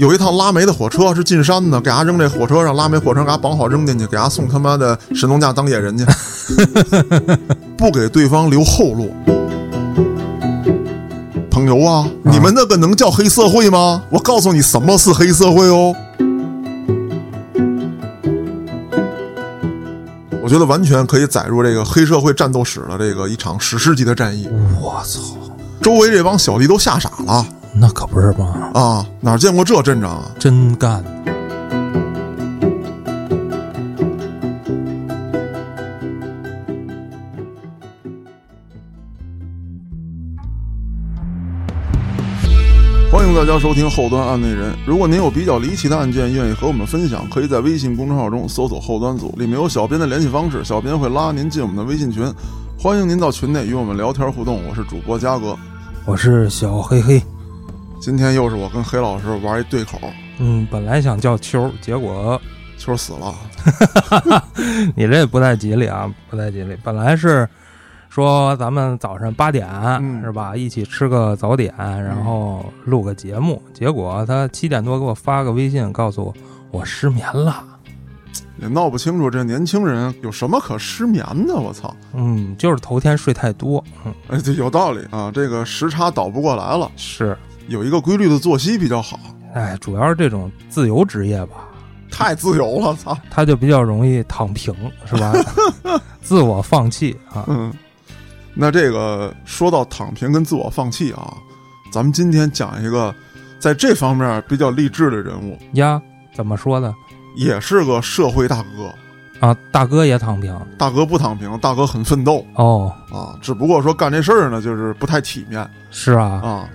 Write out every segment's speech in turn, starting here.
有一趟拉煤的火车是进山的，给伢扔这火车上，拉煤火车给伢绑好扔进去，给伢送他妈的神农架当野人去，不给对方留后路。朋友啊，你们那个能叫黑社会吗？我告诉你什么是黑社会哦。我觉得完全可以载入这个黑社会战斗史的这个一场史诗级的战役。我操，周围这帮小弟都吓傻了那可不是嘛，啊！哪见过这阵仗啊？真干！欢迎大家收听后端案内人。如果您有比较离奇的案件，愿意和我们分享，可以在微信公众号中搜索“后端组”，里面有小编的联系方式，小编会拉您进我们的微信群。欢迎您到群内与我们聊天互动。我是主播嘉哥，我是小黑黑。今天又是我跟黑老师玩一对口，嗯，本来想叫秋，结果秋死了。你这不太吉利啊，不太吉利。本来是说咱们早上八点、嗯是吧，一起吃个早点，然后录个节目。结果他七点多给我发个微信，告诉我我失眠了。也闹不清楚这年轻人有什么可失眠的。我操！嗯，就是头天睡太多。嗯，哎，这有道理啊，这个时差倒不过来了，是，有一个规律的作息比较好。哎，主要是这种自由职业吧，太自由了，操！他就比较容易躺平，是吧？自我放弃啊。嗯，那这个说到躺平跟自我放弃啊，咱们今天讲一个在这方面比较励志的人物，呀，怎么说呢？也是个社会大哥。啊，大哥也躺平大哥不躺平，大哥很奋斗哦，啊，只不过说干这事儿呢，就是不太体面是啊，啊。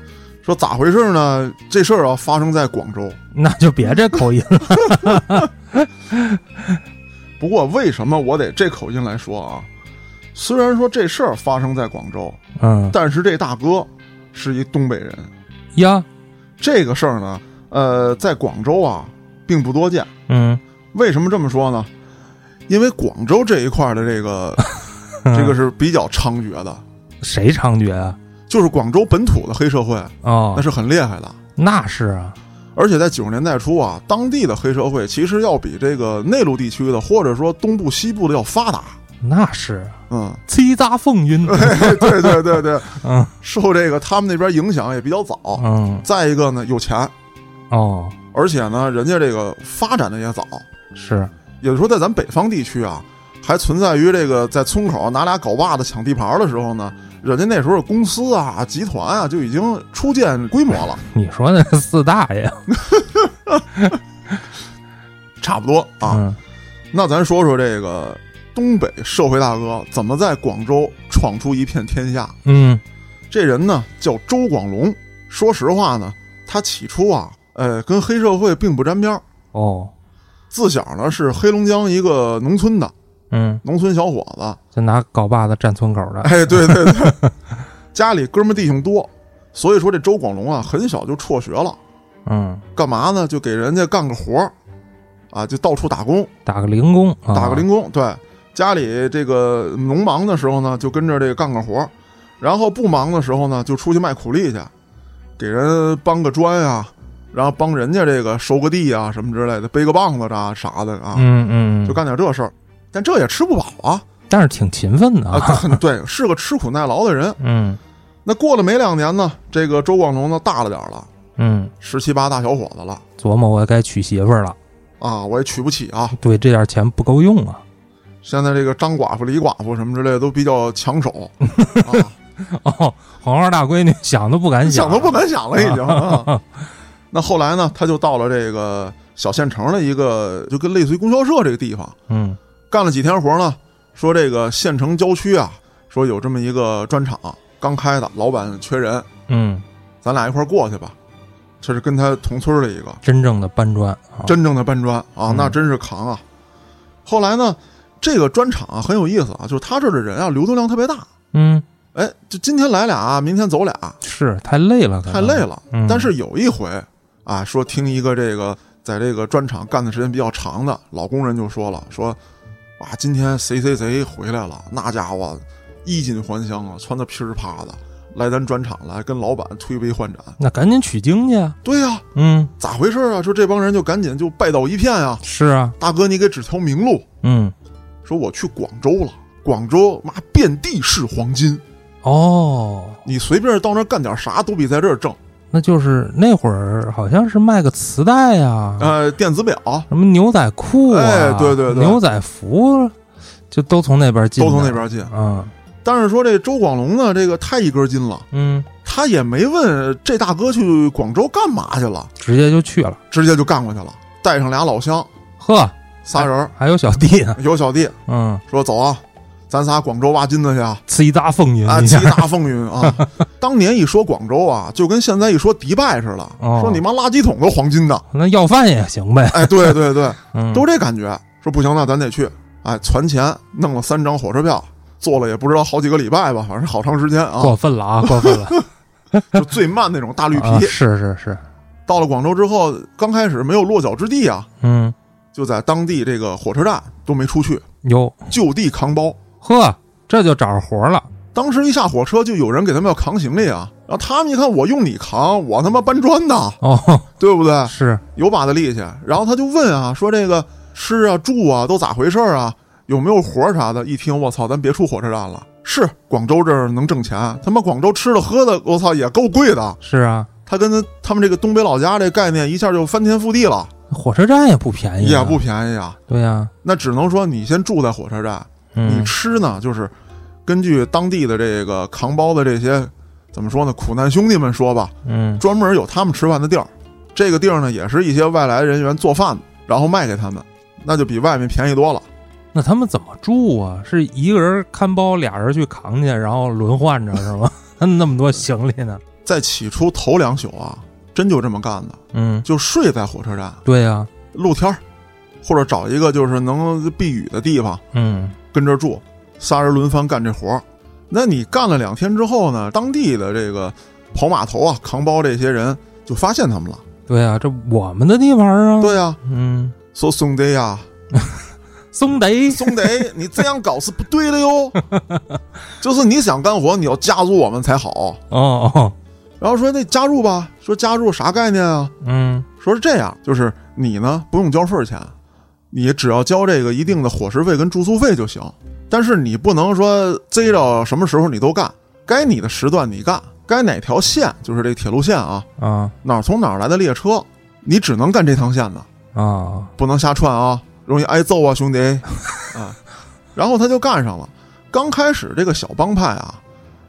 说咋回事呢？这事儿啊发生在广州。那就别这口音了。不过为什么我得这口音来说啊？虽然说这事儿发生在广州，嗯但是这大哥是一东北人。呀，这个事儿呢，呃，在广州啊并不多见。嗯，为什么这么说呢？因为广州这一块的这个 这个是比较猖獗的，谁猖獗啊？就是广州本土的黑社会，哦那，是很厉害的。那是啊，而且在九十年代初啊，当地的黑社会其实要比这个内陆地区的，或者说东部、西部的要发达。那是啊嗯，七杂风云。对对对对，嗯 受这个他们那边影响也比较早。嗯，再一个呢，有钱，哦，而且呢，人家这个发展的也早。是，也就是说，在咱北方地区啊，还存在于这个在村口拿俩镐把子抢地盘的时候呢，人家那时候公司啊、集团啊就已经初见规模了，你说那四大爷 差不多啊。嗯那咱说说这个东北社会大哥怎么在广州闯出一片天下。嗯这人呢叫周广龙，说实话呢，他起初啊，呃，跟黑社会并不沾边儿。哦自小呢是黑龙江一个农村的嗯，农村小伙子，就拿镐把子站村口的。哎，对对对，家里哥们弟兄多，所以说这周广龙啊很小就辍学了，嗯，干嘛呢？就给人家干个活儿，啊，就到处打工，打个零工，啊。打个零工。对，家里这个农忙的时候呢，就跟着这个干个活儿，然后不忙的时候呢，就出去卖苦力去，给人搬个砖呀、然后帮人家这个收个地啊什么之类的，背个棒子啥啥的啊，嗯嗯，就干点这事儿。但这也吃不饱啊但是挺勤奋的啊，对，是个吃苦耐劳的人。嗯那过了没两年呢，这个周广龙呢大了点儿了，嗯，十七八大小伙子了琢磨我该娶媳妇儿了，啊，我也娶不起啊。对，这点钱不够用啊。现在这个张寡妇、李寡妇什么之类的都比较抢手 啊，哦，黄花大闺女想都不敢想想都不敢。敢想了已经。啊那后来呢，他就到了这个小县城的一个，就跟类似于供销社这个地方，嗯干了几天活呢，说这个县城郊区啊，说有这么一个砖厂刚开的，老板缺人，嗯，咱俩一块儿过去吧。这是跟他同村的一个真正的搬砖啊，真正的搬砖啊，嗯那真是扛啊。后来呢，这个砖厂啊很有意思啊，就是他这儿的人啊流动量特别大，嗯，哎，就今天来俩，明天走俩，是太累了，太累。了。嗯但是有一回啊，说听一个这个在这个砖厂干的时间比较长的老工人就说了，说哇，今天谁谁谁回来了，那家伙衣锦还乡啊，穿的噼里啪的，来咱砖厂来跟老板推杯换盏。那赶紧取经去。对呀、嗯，咋回事啊？说这帮人就赶紧就拜倒一片啊、是啊，大哥，你给指条明路。嗯，说我去广州了，广州妈遍地是黄金，哦，你随便到那干点啥都比在这儿挣。那就是那会儿好像是卖个磁带呀、呃，电子表什么牛仔裤啊，哎对对对牛仔服，就都从那边进，都从那边进。嗯但是说这周广龙呢，这个太一根筋了，嗯，他也没问这大哥去广州干嘛去了，直接就去了。直接就干过去了，带上俩老乡，呵，仨人儿还有小弟呢，有小弟嗯，说走啊，咱仨广州挖金子去啊！叱咤风云啊，一下，七大风云啊！当年一说广州啊，就跟现在一说迪拜似的，哦说你妈垃圾桶都黄金的，那要饭也行呗，哎，对对对，嗯，都这感觉。说不行，那咱得去，哎，攒钱弄了三张火车票，坐了也不知道好几个礼拜吧，反正好长时间啊，过分了啊，过分了，就最慢那种大绿皮。啊是是是，到了广州之后，刚开始没有落脚之地啊，嗯，就在当地这个火车站都没出去，有就地扛包。呵，这就找着活了，当时一下火车，就有人给他们要扛行李啊，然后他们一看我用你扛，我他妈搬砖的，哦，对不对？是，有把子力气。然后他就问啊，说这个吃啊住啊都咋回事啊？有没有活啥的？一听我操，咱别出火车站了。是广州这儿能挣钱，他妈广州吃的喝的，我操也够贵的。是啊，他跟他们这个东北老家这概念一下就翻天覆地了，火车站也不便宜、啊，也不便宜啊。对呀、那只能说你先住在火车站，你嗯，吃呢就是根据当地的这个扛包的这些怎么说呢苦难兄弟们说吧，嗯，专门有他们吃饭的地儿。这个地儿呢也是一些外来人员做饭，然后卖给他们，那就比外面便宜多了。那他们怎么住啊？是一个人看包，俩人去扛去，然后轮换着是吗？那么多行李呢？在起初头两宿啊，真就这么干的，嗯，就睡在火车站对呀、露天儿，或者找一个就是能避雨的地方嗯，跟这儿住，仨人轮番干这活儿。那你干了两天之后呢，当地的这个跑码头啊、扛包这些人就发现他们了。对啊、这我们的地方啊。，对呀、嗯，说兄弟呀，兄弟，兄弟，你这样搞是不对的哟。就是你想干活，你要加入我们才好。哦哦，然后说那加入吧，说加入啥概念啊？嗯，说是这样，就是你呢不用交份儿钱，你只要交这个一定的伙食费跟住宿费就行。但是你不能说贼着什么时候你都干，该你的时段你干，该哪条线就是这铁路线啊，啊哪儿从哪儿来的列车，你只能干这趟线的，啊，不能瞎串啊，容易挨揍啊，兄弟 啊。然后他就干上了。刚开始这个小帮派啊，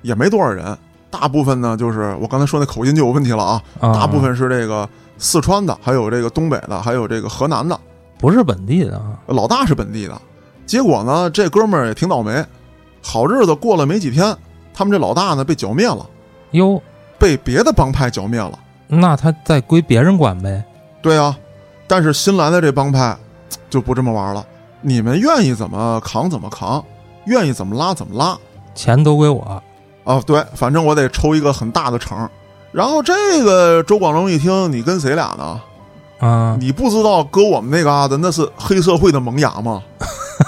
也没多少人，大部分呢就是我刚才说那口音就有问题了啊，啊大部分是这个四川的，还有这个东北的，还有这个河南的。不是本地的啊。老大是本地的，结果呢，这哥们儿也挺倒霉，好日子过了没几天，他们这老大呢被剿灭了，哟，被别的帮派剿灭了。那他再归别人管呗。对啊，但是新来的这帮派就不这么玩了，你们愿意怎么扛怎么扛，愿意怎么拉怎么拉钱都归我。啊！对，反正我得抽一个很大的成。然后这个周广龙一听，你跟谁俩呢？啊，你不知道搁我们那嘎达那是黑社会的萌芽吗？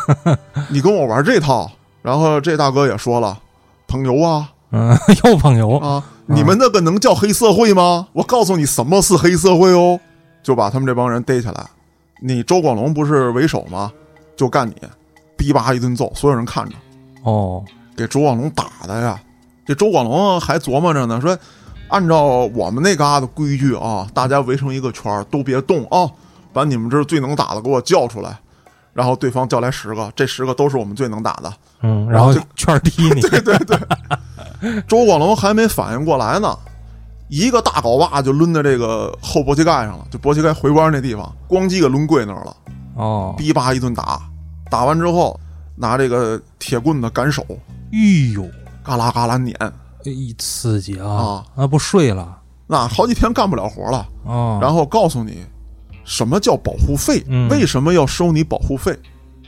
你跟我玩这套，然后这大哥也说了，捧油啊嗯，又捧油。啊，你们那个能叫黑社会吗？我告诉你什么是黑社会哦，就把他们这帮人逮起来。你周广龙不是为首吗？就干你，逼吧一顿揍，所有人看着，哦，给周广龙打的呀。这周广龙还琢磨着呢，说按照我们那嘎达规矩啊，大家围成一个圈儿，都别动啊，把你们这儿最能打的给我叫出来。然后对方叫来十个，这十个都是我们最能打的。嗯，然后就圈踢你。对对对，周广龙还没反应过来呢，一个大镐把就抡在这个后脖膝盖上了，就脖膝盖回弯那地方，咣叽给抡跪那儿了，哦，逼吧一顿打，打完之后拿这个铁棍子赶手，哎呦，嘎啦嘎啦撵，一刺激啊啊！那不睡了那好几天干不了活了。哦。然后告诉你什么叫保护费，嗯为什么要收你保护费。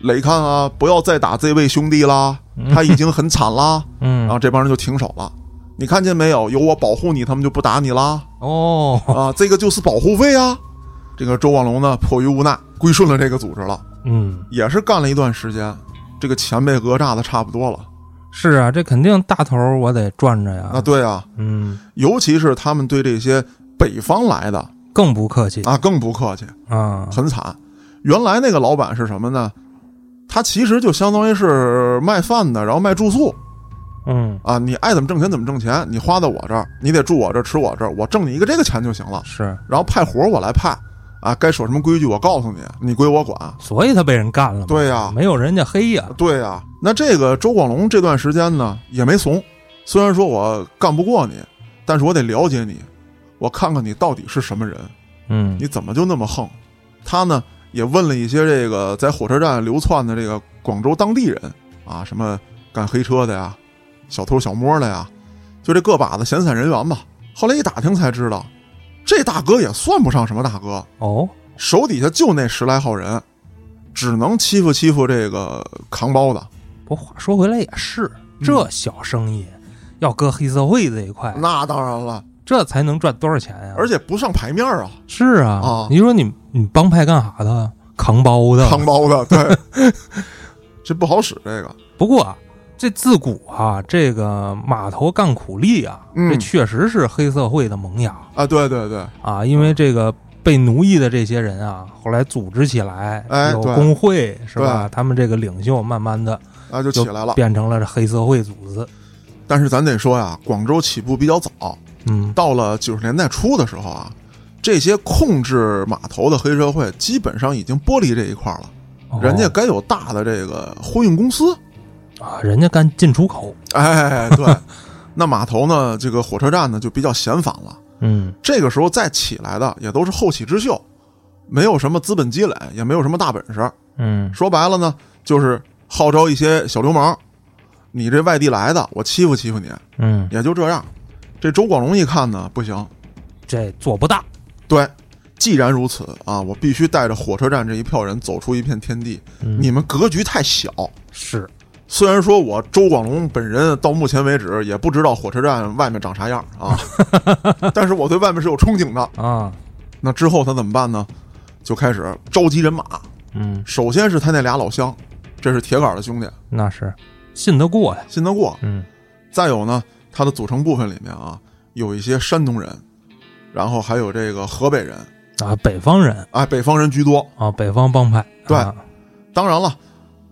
磊看啊，不要再打这位兄弟啦，他已经很惨啦。嗯，然后这帮人就停手了。你看见没有？有我保护你，他们就不打你啦。哦，啊，这个就是保护费啊。这个周广龙呢，迫于无奈归顺了这个组织了，嗯，也是干了一段时间，这个钱被讹诈的差不多了，是啊，这肯定大头我得赚着呀。啊，对啊，嗯，尤其是他们对这些北方来的更不客气啊，更不客气，啊。很惨。原来那个老板是什么呢？他其实就相当于是卖饭的，然后卖住宿嗯，啊，你爱怎么挣钱怎么挣钱，你花在我这儿，你得住我这儿，吃我这儿，我挣你一个这个钱就行了。是，然后派活儿我来派，啊，该守什么规矩我告诉你，你归我管。所以他被人干了嘛。对呀没有人家黑呀。对呀、那这个周广龙这段时间呢也没怂，虽然说我干不过你，但是我得了解你，我看看你到底是什么人，嗯你怎么就那么横？他呢也问了一些这个在火车站流窜的这个广州当地人啊，什么干黑车的呀，小偷小摸的呀，就这个把子闲散人员吧。后来一打听才知道，这大哥也算不上什么大哥，哦，手底下就那十来号人，只能欺负欺负这个扛包的。不过话说回来也是，这小生意要搁黑社会这一块，那当然了，这才能赚多少钱呀？而且不上牌面啊，是啊，啊你说你你帮派干啥的？扛包的。扛包的，对，这不好使。这个，不过啊这自古啊，这个码头干苦力啊，嗯这确实是黑社会的萌芽啊，对对对，啊，因为这个。被奴役的这些人啊，后来组织起来，有哎对工会是吧？他们这个领袖慢慢的啊，就起来了。变成了这黑社会组织。但是咱得说呀，广州起步比较早，嗯，到了九十年代初的时候啊，这些控制码头的黑社会基本上已经剥离这一块了，哦人家该有大的这个货运公司。啊，人家干进出口，哎，对，那码头呢，这个火车站呢就比较闲散了。嗯这个时候再起来的也都是后起之秀，没有什么资本积累，也没有什么大本事。嗯说白了呢，就是号召一些小流氓，你这外地来的，我欺负欺负你，嗯，也就这样。这周广龙一看呢，不行，这做不大，对，既然如此啊，我必须带着火车站这一票人走出一片天地。嗯你们格局太小。是虽然说我周广龙本人到目前为止也不知道火车站外面长啥样啊，但是我对外面是有憧憬的。啊，那之后他怎么办呢？就开始召集人马。嗯，首先是他那俩老乡，这是铁杆的兄弟，那是信得过呀，信得过。嗯再有呢，他的组成部分里面啊，有一些山东人，然后还有这个河北人，啊，北方人哎，北方人居多。啊，北方帮派，对啊当然了，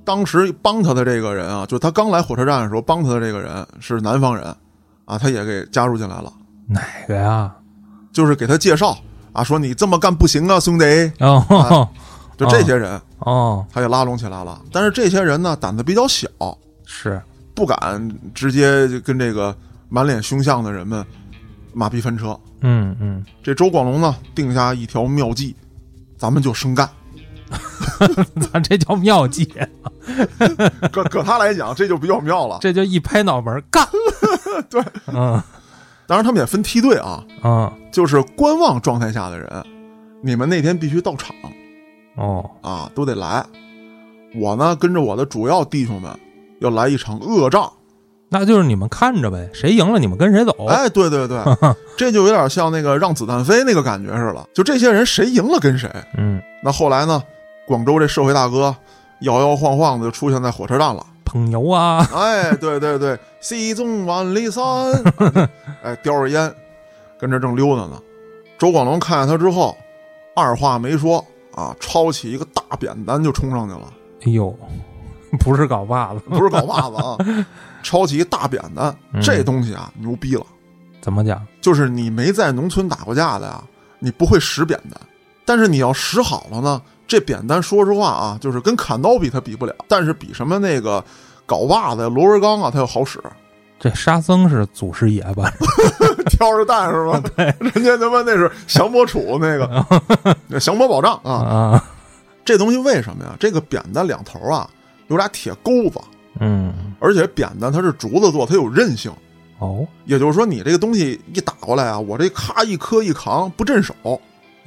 当时帮他的这个人啊，就他刚来火车站的时候，帮他的这个人是南方人，啊，他也给加入进来了，哪个呀？就是给他介绍啊，说你这么干不行啊，兄弟，哦就这些人，哦，他也拉拢起来了。但是这些人呢，胆子比较小，是，不敢直接就跟这个满脸凶相的人们马屁翻车。嗯嗯，这周广龙呢，定下一条妙计，咱们就生干。咱这叫妙计，搁搁他来讲，这就比较妙了。这就一拍脑门儿干，对，嗯当然他们也分梯队啊，嗯就是观望状态下的人，你们那天必须到场哦，啊，都得来。我呢，跟着我的主要弟兄们，要来一场恶仗。那就是你们看着呗，谁赢了你们跟谁走，哎，对对对，这就有点像那个让子弹飞那个感觉似的。就这些人谁赢了跟谁。嗯，那后来呢，广州这社会大哥摇摇晃晃的就出现在火车站了。捧牛啊，哎，对对对，西纵万里山，哎，叼着烟，跟这正溜达呢。周广龙看见他之后，二话没说啊，抄起一个大扁担就冲上去了，哎呦，不是搞把子，不是搞把子啊，抄起一大扁担，嗯。这东西啊牛逼了，怎么讲？就是你没在农村打过架的呀，你不会使扁担，但是你要使好了呢，这扁担说实话啊，就是跟砍刀比它比不了，但是比什么那个镐把子呀、螺纹钢啊，它要好使。这沙僧是祖师爷吧？挑着担是吧？对，人家他妈那是降魔杵那个，降魔宝杖啊。啊，这东西为什么呀？这个扁担两头啊有俩铁钩子，嗯，而且扁担它是竹子做，它有韧性。哦也就是说，你这个东西一打过来啊，我这咔一磕一扛不震手，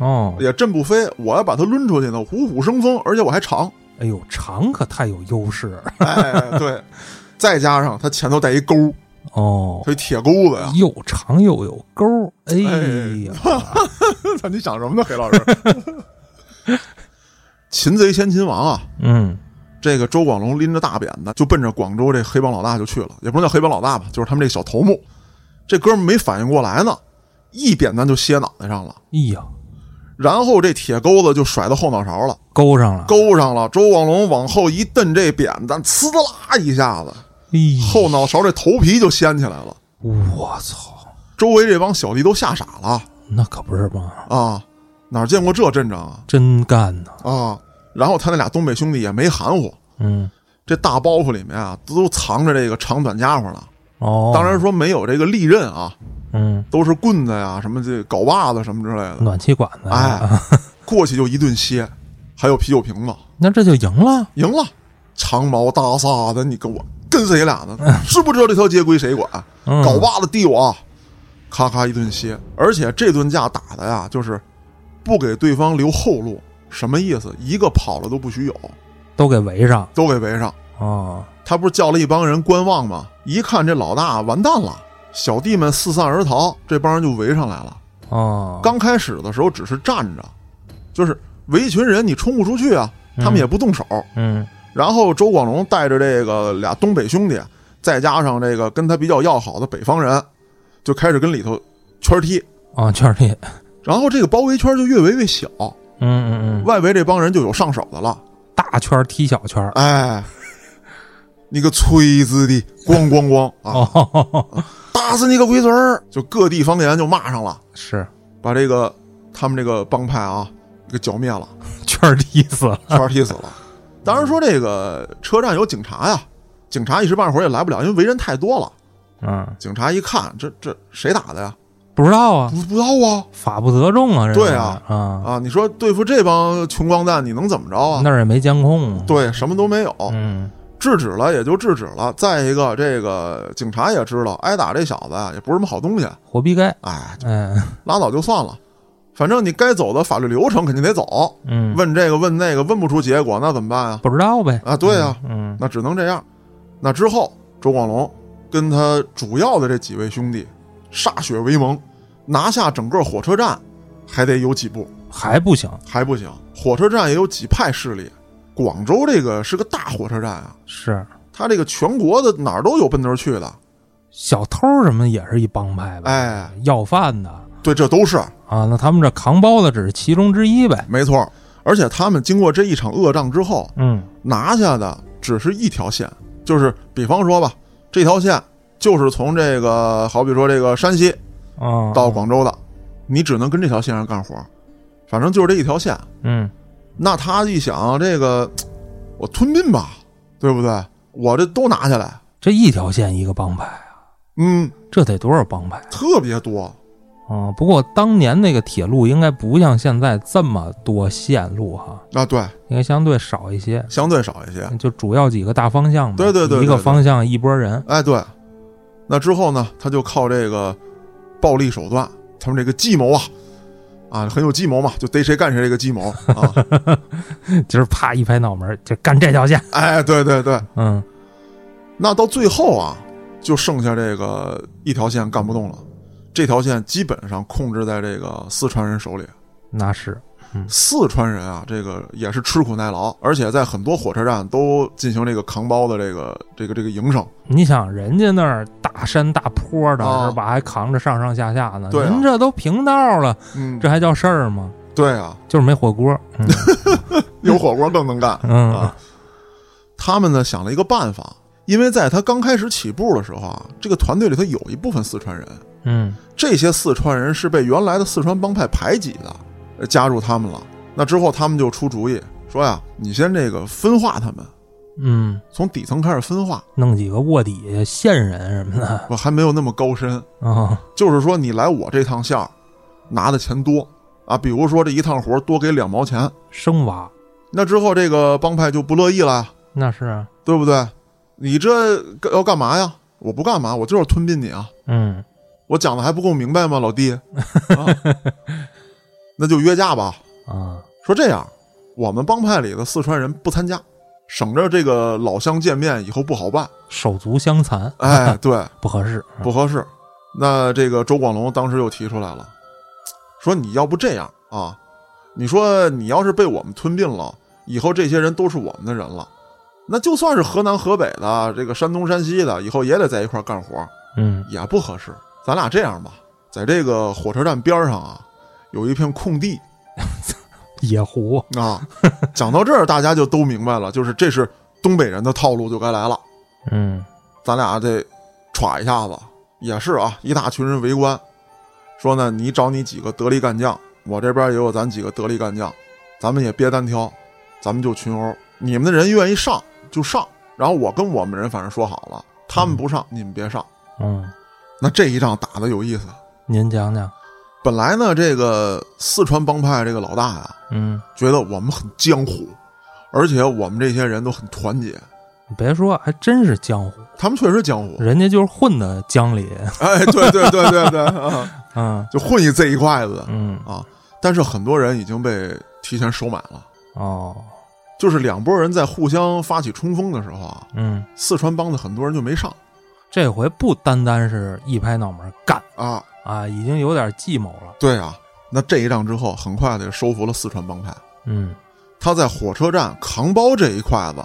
哦，也震不飞。我要把它抡出去呢，虎虎生风，而且我还长。哎呦，长可太有优势哎，对，再加上它前头带一钩，哦，这铁钩子呀。又长又有钩儿，哎呀，你想什么呢，黑老师？擒贼先擒王啊！嗯，这个周广龙拎着大扁担就奔着广州这黑帮老大就去了，也不能叫黑帮老大吧，就是他们这小头目。这哥们没反应过来呢，一扁担就歇脑袋上了，哎呀，然后这铁钩子就甩到后脑勺了，勾上了，勾上了。周广龙往后一蹬，这扁担呲啦一下子，哎，后脑勺这头皮就掀起来了。我操，周围这帮小弟都吓傻了那可不是吗，啊！哪见过这阵仗啊真干呐，啊！然后他那俩东北兄弟也没含糊，嗯，这大包袱里面啊都藏着这个长短家伙了。哦，当然，说没有这个利刃啊，嗯，都是棍子呀、什么这镐把子什么之类的。暖气管子，哎，过去就一顿歇，还有啤酒瓶子，那这就赢了，赢了。长毛大撒的，你跟我跟谁俩呢？知不知道这条街归谁管？嗯镐把子递我，咔咔一顿歇。而且这顿架打的呀，就是不给对方留后路，什么意思？一个跑了都不许有，都给围上，都给围上。哦，他不是叫了一帮人观望吗？一看这老大完蛋了，小弟们四散而逃，这帮人就围上来了。哦，刚开始的时候只是站着，就是围一群人，你冲不出去啊，他们也不动手。嗯，然后周广龙带着这个俩东北兄弟，再加上这个跟他比较要好的北方人，就开始跟里头圈踢。哦，圈踢，然后这个包围圈就越围越小，嗯嗯嗯，外围这帮人就有上手的了。大圈踢小圈，哎，你个锤子的，咣咣咣啊！哦，打死你个龟孙儿！就各地方言就骂上了，是。把这个他们这个帮派啊给剿灭了，圈踢死了，圈踢死了。当然说这个车站有警察呀，警察一时半会儿也来不了，因为围人太多了。嗯，警察一看，这这谁打的呀？不知道啊，不不知道啊。法不责众啊，这对啊。啊，啊！你说对付这帮穷光蛋，你能怎么着啊？那？儿也没监控，，对，什么都没有，嗯，制止了也就制止了。再一个，这个警察也知道，挨打这小子啊也不是什么好东西，活逼该，哎，哎，拉倒就算了。反正你该走的法律流程肯定得走，嗯，问这个问那个，问不出结果，那怎么办啊？不知道呗，啊，对呀、嗯，那只能这样。那之后，周广龙跟他主要的这几位兄弟歃血为盟，拿下整个火车站，还得有几步，还不行，还不行。火车站也有几派势力，广州这个是个大火车站啊，是。它这个全国的哪儿都有奔那儿去的。小偷什么也是一帮派呗，哎，要饭的。对，这都是。啊，那他们这扛包的只是其中之一呗，没错。而且他们经过这一场恶仗之后，嗯，拿下的只是一条线，就是比方说吧，这条线就是从这个好比说这个山西啊，到广州的，你只能跟这条线上干活，反正就是这一条线。嗯，那他一想，这个我吞并吧，对不对？我这都拿下来，这一条线一个帮派啊，嗯，这得多少帮派特别多。啊？不过当年那个铁路应该不像现在这么多线路哈，啊，对，应该相对少一些，相对少一些。就主要几个大方向嘛，对对对对一个方向一拨人，哎，对。那之后呢，他就靠这个暴力手段，他们这个计谋啊，啊，很有计谋嘛，就逮谁干谁这个计谋啊。就是啪一拍脑门就干这条线，哎，对对对。嗯，那到最后啊，就剩下这个一条线干不动了，这条线基本上控制在这个四川人手里。那是，四川人啊，这个也是吃苦耐劳，而且在很多火车站都进行这个扛包的这个这个这个营生。你想人家那儿大山大坡的、啊。是吧，还扛着上上下下呢，对啊。人这都平道了，嗯，这还叫事儿吗？对啊，就是没火锅，嗯。有火锅更能干。嗯。啊。他们呢想了一个办法，因为在他刚开始起步的时候啊，这个团队里头有一部分四川人，嗯。这些四川人是被原来的四川帮派排挤的，呃加入他们了。那之后他们就出主意说呀，你先这个分化他们，嗯，从底层开始分化，弄几个卧底线人什么的我还没有那么高深，啊，就是说你来我这趟线儿拿的钱多啊，比如说这一趟活多给两毛钱，生娃那之后这个帮派就不乐意了呀，那是啊，对不对？你这要干嘛呀？我不干嘛，我就是吞并你啊！嗯我讲的还不够明白吗，老弟？啊、那就约架吧。啊，说这样，我们帮派里的四川人不参加，省着这个老乡见面以后不好办。手足相残，哎，对，不合适，不合适。那这个周广龙当时又提出来了，说你要不这样啊？你说你要是被我们吞并了，以后这些人都是我们的人了，那就算是河南、河北的，这个山东、山西的，以后也得在一块儿干活，嗯也不合适。咱俩这样吧，在这个火车站边上啊，有一片空地 野狐，啊。讲到这儿，大家就都明白了，就是这是东北人的套路，就该来了。嗯咱俩这歘一下子，也是啊，一大群人围观，说呢，你找你几个得力干将，我这边也有咱几个得力干将，咱们也别单挑，咱们就群殴，你们的人愿意上就上，然后我跟我们人反正说好了，他们不上，你们别上。嗯，那这一仗打的有意思。您讲讲，本来呢，这个四川帮派这个老大呀，嗯，觉得我们很江湖，而且我们这些人都很团结，你别说，还真是江湖，他们确实江湖。人家就是混的江里，哎，对对对对对，啊。嗯。就混一这一块子。嗯。啊。但是很多人已经被提前收买了，哦，就是两拨人在互相发起冲锋的时候啊，嗯，四川帮的很多人就没上。这回不单单是一拍脑门干。啊。啊，已经有点计谋了，对啊，那这一仗之后，很快的收服了四川帮派。嗯，他在火车站扛包这一块子，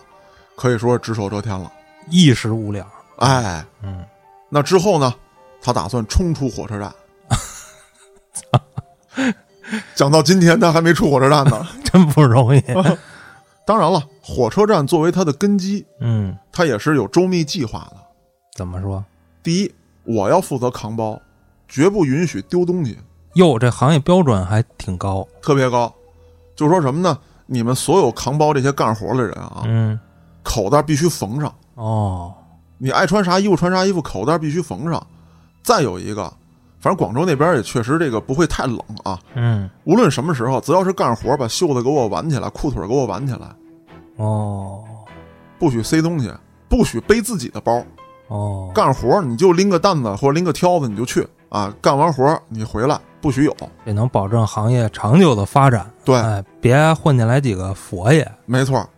可以说是只手遮天了。一时无两，哎，嗯，那之后呢，他打算冲出火车站。讲到今天，他还没出火车站呢。真不容易，当然了，火车站作为他的根基，嗯，他也是有周密计划的。怎么说？第一，我要负责扛包，绝不允许丢东西，哟，这行业标准还挺高，特别高。就说什么呢？你们所有扛包这些干活的人啊，嗯，口袋必须缝上。哦，你爱穿啥衣服穿啥衣服，口袋必须缝上。再有一个，反正广州那边也确实这个不会太冷啊。嗯，无论什么时候，只要是干活，把袖子给我挽起来，裤腿给我挽起来，哦，不许塞东西，不许背自己的包。哦，干活你就拎个担子或者拎个挑子你就去啊，干完活你回来不许有。也能保证行业长久的发展。对，哎，别混进来几个佛爷。没错。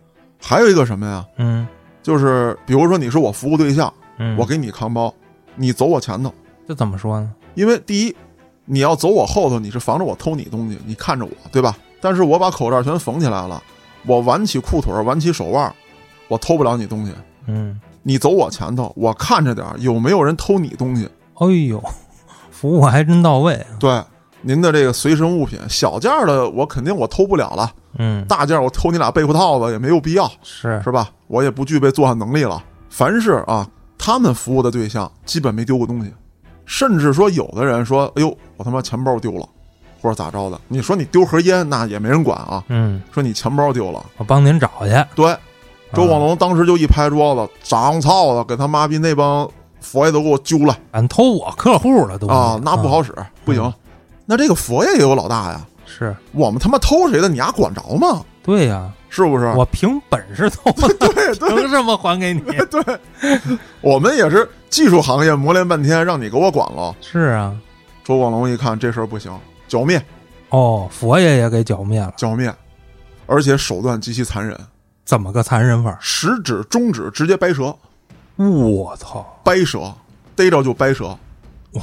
还有一个什么呀？嗯就是比如说你是我服务对象，嗯，我给你扛包，你走我前头，这怎么说呢？因为第一，你要走我后头，你是防着我偷你东西，你看着我，对吧？但是我把口罩全缝起来了，我挽起裤腿，挽起手腕，我偷不了你东西。嗯，你走我前头，我看着点儿有没有人偷你东西。哎呦，服务还真到位。啊对，您的这个随身物品，小件儿的我肯定我偷不了了，嗯，大件儿我偷你俩被裤套子也没有必要，是是吧？我也不具备作案能力了。凡是啊，他们服务的对象基本没丢过东西，甚至说有的人说：“哎呦，我他妈钱包丢了，或者咋着的。”你说你丢盒烟，那也没人管啊。嗯，说你钱包丢了，我帮您找去。对，周广龙当时就一拍桌子，长操的，给他妈逼那帮佛爷都给我揪了。敢偷我客户了都。啊，那不好使，不行。那这个佛爷也有老大呀，是。我们他妈偷谁的，你丫管着吗？对呀，是不是？我凭本事偷的，对对。凭什么还给你？对，我们也是技术行业磨练半天，让你给我管了。是啊，周广龙一看这事儿不行，剿灭，哦，佛爷也给剿灭了，剿灭，而且手段极其残忍，怎么个残忍法？食指、中指直接掰折，我操！掰折，逮着就掰折。哇，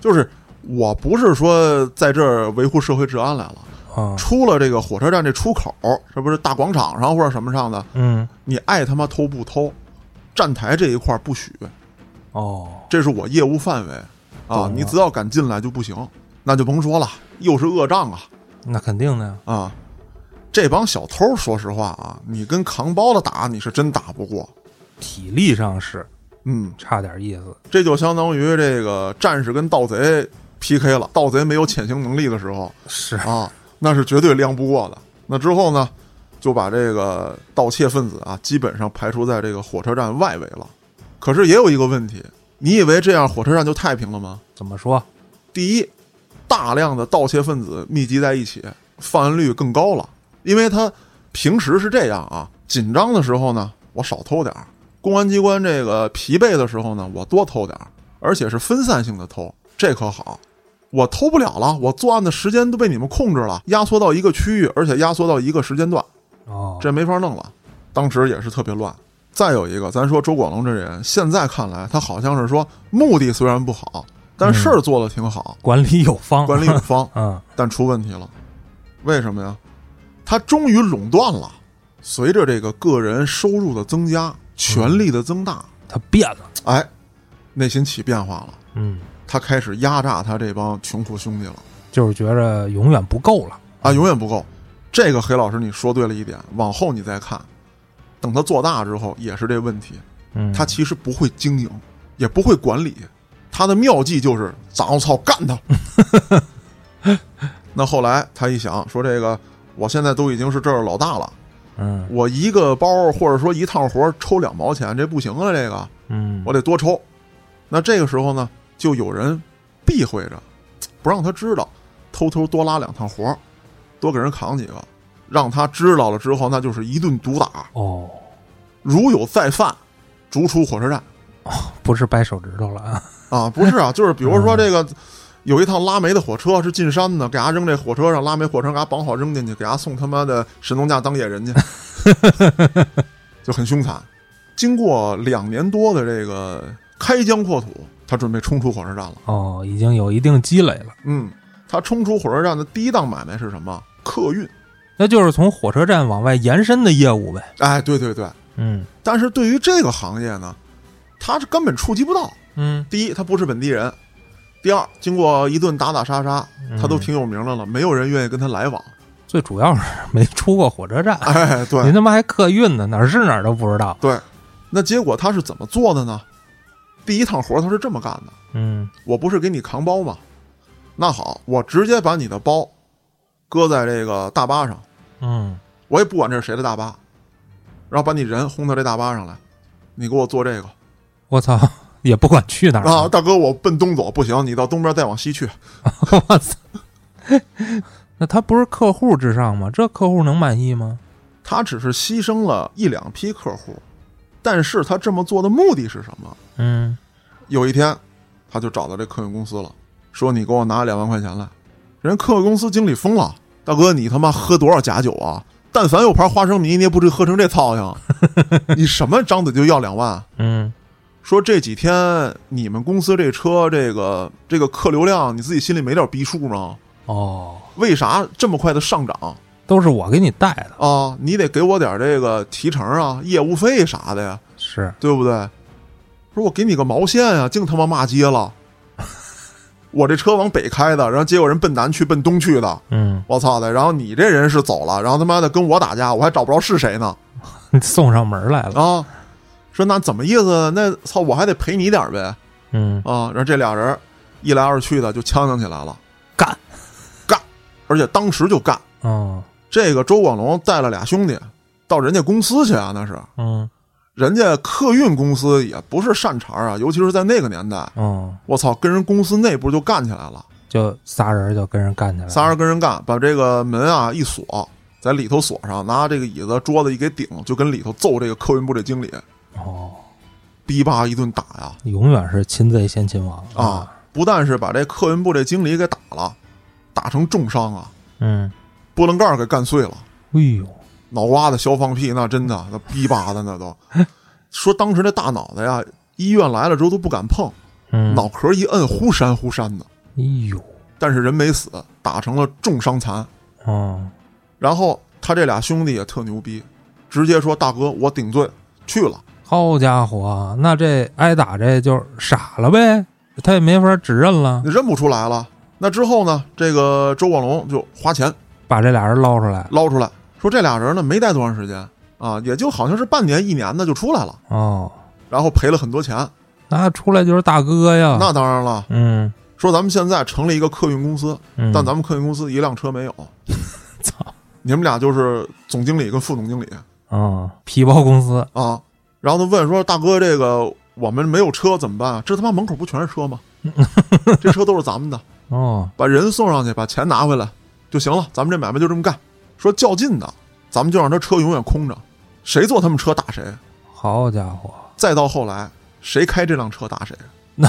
就是我不是说在这儿维护社会治安来了，啊，出了这个火车站这出口，这不是大广场上或者什么上的，嗯，你爱他妈偷不偷，站台这一块儿不许，哦，这是我业务范围啊！你只要敢进来就不行，那就甭说了，又是恶仗啊那肯定的呀。啊！这帮小偷，说实话啊，你跟扛包的打，你是真打不过。体力上是嗯，差点意思。这就相当于这个战士跟盗贼 PK 了，盗贼没有潜行能力的时候是，啊，那是绝对亮不过的。那之后呢，就把这个盗窃分子啊，基本上排除在这个火车站外围了。可是也有一个问题，你以为这样火车站就太平了吗？怎么说？第一，大量的盗窃分子密集在一起，犯案率更高了。因为他平时是这样啊，紧张的时候呢，我少偷点儿；公安机关这个疲惫的时候呢，我多偷点儿，而且是分散性的偷，这可好。我偷不了了，我作案的时间都被你们控制了，压缩到一个区域，而且压缩到一个时间段，哦，这没法弄了。当时也是特别乱。再有一个，咱说周广龙这人，现在看来他好像是说目的虽然不好，但事儿做的挺好，管理有方，管理有方，嗯，但出问题了。为什么呀？他终于垄断了随着这个个人收入的增加，权力的增大，他变了，哎，内心起变化了。嗯，他开始压榨他这帮穷苦兄弟了就是觉着永远不够了。啊，永远不够。这个黑老师你说对了一点，往后你再看，等他做大之后也是这问题。嗯，他其实不会经营，也不会管理，他的妙计就是脏操干他。那后来他一想，说这个我现在都已经是这儿老大了，嗯我一个包或者说一趟活抽两毛钱，这不行啊，这个嗯，我得多抽。那这个时候呢，就有人避讳着，不让他知道，偷偷多拉两趟活，多给人扛几个，让他知道了之后，那就是一顿毒打。哦，如有再犯，逐出火车站。哦不是掰手指头了啊。啊，不是啊，就是比如说这个有一趟拉煤的火车是进山的，给伢扔这火车上，拉煤火车给伢绑好扔进去，给伢送他妈的神农架当野人去，就很凶残。经过两年多的这个开疆扩土，他准备冲出火车站了。哦，已经有一定积累了，嗯，他冲出火车站的第一档买卖是什么？客运。那就是从火车站往外延伸的业务呗。哎，对对对。嗯但是对于这个行业呢，他是根本触及不到。嗯，第一，他不是本地人；第二，经过一顿打打杀杀，他都挺有名的了，没有人愿意跟他来往。最主要是没出过火车站，哎，对。您他妈还客运呢，哪儿是哪儿都不知道。对，那结果他是怎么做的呢？第一趟活他是这么干的：嗯。我不是给你扛包吗？那好，我直接把你的包搁在这个大巴上，嗯，我也不管这是谁的大巴，然后把你人轰到这大巴上来，你给我做这个。我操，也不管去哪儿啊，大哥，我奔东走不行，你到东边再往西去。我操！那他不是客户至上吗？这客户能满意吗？他只是牺牲了一两批客户，但是他这么做的目的是什么？嗯有一天，他就找到这客运公司了，说：“你给我拿两万块钱来。”人客运公司经理疯了：“大哥，你他妈喝多少假酒啊？但凡有盘花生米，你也不至于喝成这操样。你什么张嘴就要两万？嗯说这几天你们公司这车这个这个客流量，你自己心里没点逼数吗？哦，为啥这么快的上涨都是我给你带的，啊？你得给我点这个提成啊、业务费啥的呀，是对不对？说我给你个毛线啊、净他妈骂街了。我这车往北开的，然后结果人奔南去，奔东去的，嗯，我操的！然后你这人是走了，然后他妈的跟我打架，我还找不着是谁呢 送上门来了。啊！说那怎么意思？那操，我还得赔你点儿呗嗯，啊！然后这俩人一来二去的就呛呛起来了，干 干，而且当时就干。哦，这个周广龙带了俩兄弟到人家公司去啊，那是嗯人家客运公司也不是善茬啊，尤其是在那个年代，哦，我操，跟人公司内部就干起来了。就仨人就跟人干起来。仨人跟人干，把这个门啊一锁，在里头锁上，拿这个椅子、桌子一给顶，就跟里头揍这个客运部这经理，哦，逼吧一顿打呀！永远是擒贼先擒王啊，！不但是把这客运部这经理给打了，打成重伤啊，嗯，波棱盖儿给干碎了，哎呦，脑瓜子削放屁，那真的那逼巴的那都。说当时那大脑袋呀，医院来了之后都不敢碰，嗯，脑壳一摁，忽闪忽闪的，哎呦，但是人没死，打成了重伤残。哦，然后他这俩兄弟也特牛逼，直接说：“大哥，我顶罪去了。好家伙，那这挨打这就傻了呗，他也没法指认了，你认不出来了。”那之后呢，这个周广龙就花钱把这俩人捞出来。捞出来，说这俩人呢没待多长时间啊，也就好像是半年一年的就出来了，哦，然后赔了很多钱。那出来就是大哥呀。那当然了，嗯说咱们现在成立一个客运公司，嗯，但咱们客运公司一辆车没有，操你们俩就是总经理跟副总经理啊，皮包公司啊。然后他问说：“大哥，这个我们没有车怎么办啊？这他妈门口不全是车吗？这车都是咱们的。”哦，把人送上去，把钱拿回来就行了。咱们这买卖就这么干。说较劲的，咱们就让他车永远空着，谁坐他们车打谁。好家伙，再到后来，谁开这辆车打谁 那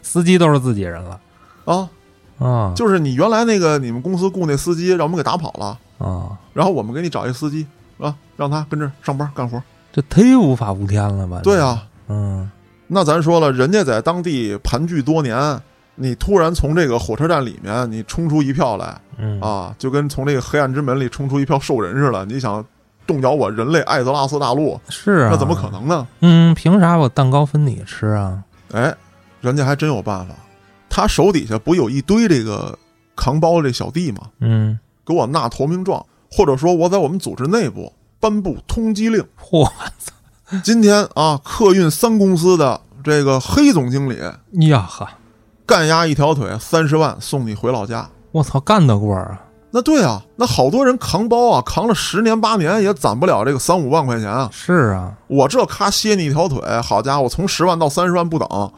司机都是自己人了啊！啊，就是你原来那个你们公司雇那司机，让我们给打跑了，啊，然后我们给你找一司机啊，让他跟着上班干活。这忒无法无天了吧？对，啊，嗯那咱说了，人家在当地盘踞多年，你突然从这个火车站里面你冲出一票来嗯，啊，就跟从这个黑暗之门里冲出一票兽人似的。你想动摇我人类艾泽拉斯大陆，是啊，那怎么可？能呢？嗯，凭啥我蛋糕分你吃啊？哎，人家还真有办法，他手底下不有一堆这个扛包这小弟吗？嗯，给我纳投名状，或者说我在我们组织内部颁布通缉令。我操今天啊，客运三公司的这个黑总经理呀哈，干压一条腿，三十万送你回老家。我操，干得过啊？那对啊，那好多人扛包啊，扛了十年八年也攒不了这个三五万块钱啊。是啊，我这咔歇你一条腿，好家伙，从十万到三十万不等。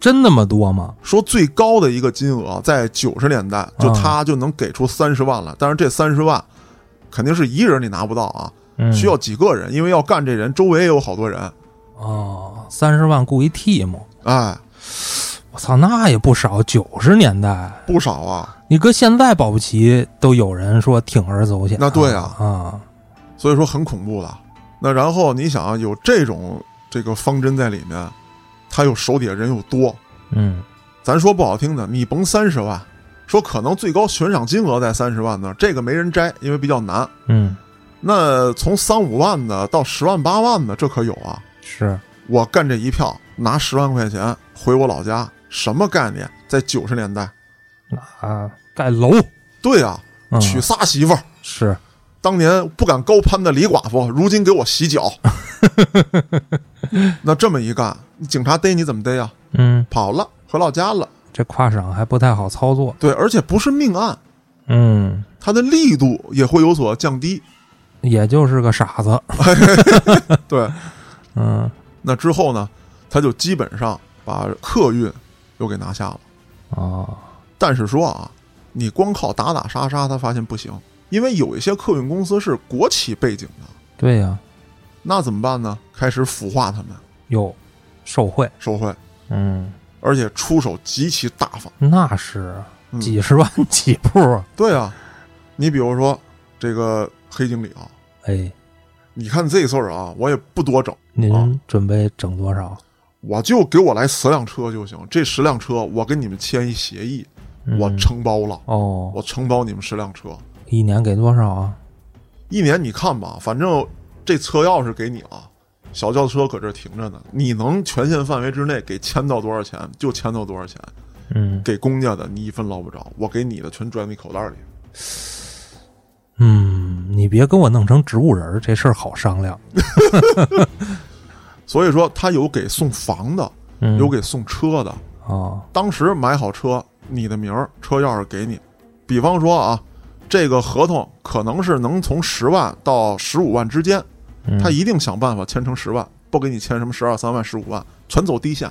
真那么多吗？说最高的一个金额在九十年代，就啊他就能给出三十万了，但是这三十万肯定是一人你拿不到啊，嗯，需要几个人，因为要干这人周围也有好多人。哦，三十万雇一 team，哎，我操，那也不少。九十年代，不少啊。你搁现在保不齐都有人说铤而走险。那对啊啊，所以说很恐怖的。那然后你想啊有这种这个方针在里面，他又手底下人又多，嗯咱说不好听的，你甭三十万，说可能最高悬赏金额在三十万呢，这个没人摘，因为比较难。嗯，那从三五万的到十万八万的，这可有啊！是，我干这一票，拿十万块钱回我老家，什么概念？在九十年代，啊，盖楼，对啊，嗯、娶仨媳妇儿，是，当年不敢高攀的李寡妇，如今给我洗脚。那这么一干，警察逮你怎么逮啊？嗯，跑了，回老家了。这跨省还不太好操作。对，而且不是命案，嗯，它的力度也会有所降低。也就是个傻子。对，嗯，那之后呢，他就基本上把客运又给拿下了。啊，但是说啊，你光靠打打杀杀，他发现不行，因为有一些客运公司是国企背景的，对呀、那怎么办呢？开始腐化他们，有受贿。受贿，嗯，而且出手极其大方。那是嗯几十万起步。对啊，你比如说这个黑经理啊，哎，你看这事儿啊，我也不多整，您准备整多少？我就给我来十辆车就行。这十辆车我跟你们签一协议，嗯我承包了，哦，我承包你们十辆车。一年给多少啊？一年你看吧，反正这车钥匙给你了，小轿车搁这停着呢，你能权限范围之内给签到多少钱就签到多少钱，嗯给公家的你一分捞不着，我给你的全拽你口袋里。嗯，你别跟我弄成植物人儿，这事儿好商量。所以说他有给送房的，嗯，有给送车的。哦，当时买好车，你的名儿、车钥匙给你。比方说啊，这个合同可能是能从十万到十五万之间，嗯他一定想办法签成十万，不给你签什么十二三万、十五万，全走低线。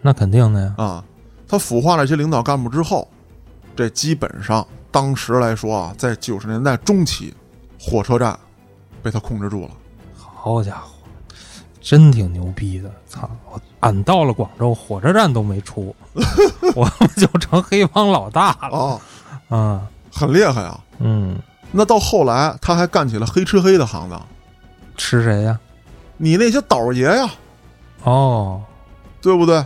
那肯定的呀。啊，他腐化了一些领导干部之后，这基本上当时来说啊，在九十年代中期，火车站被他控制住了。好家伙，真挺牛逼的！操，我俺到了广州，火车站都没出，我们就成黑帮老大了。啊，啊，很厉害啊！嗯，那到后来，他还干起了黑吃黑的行当。吃谁呀？你那些倒爷呀，哦，对不对？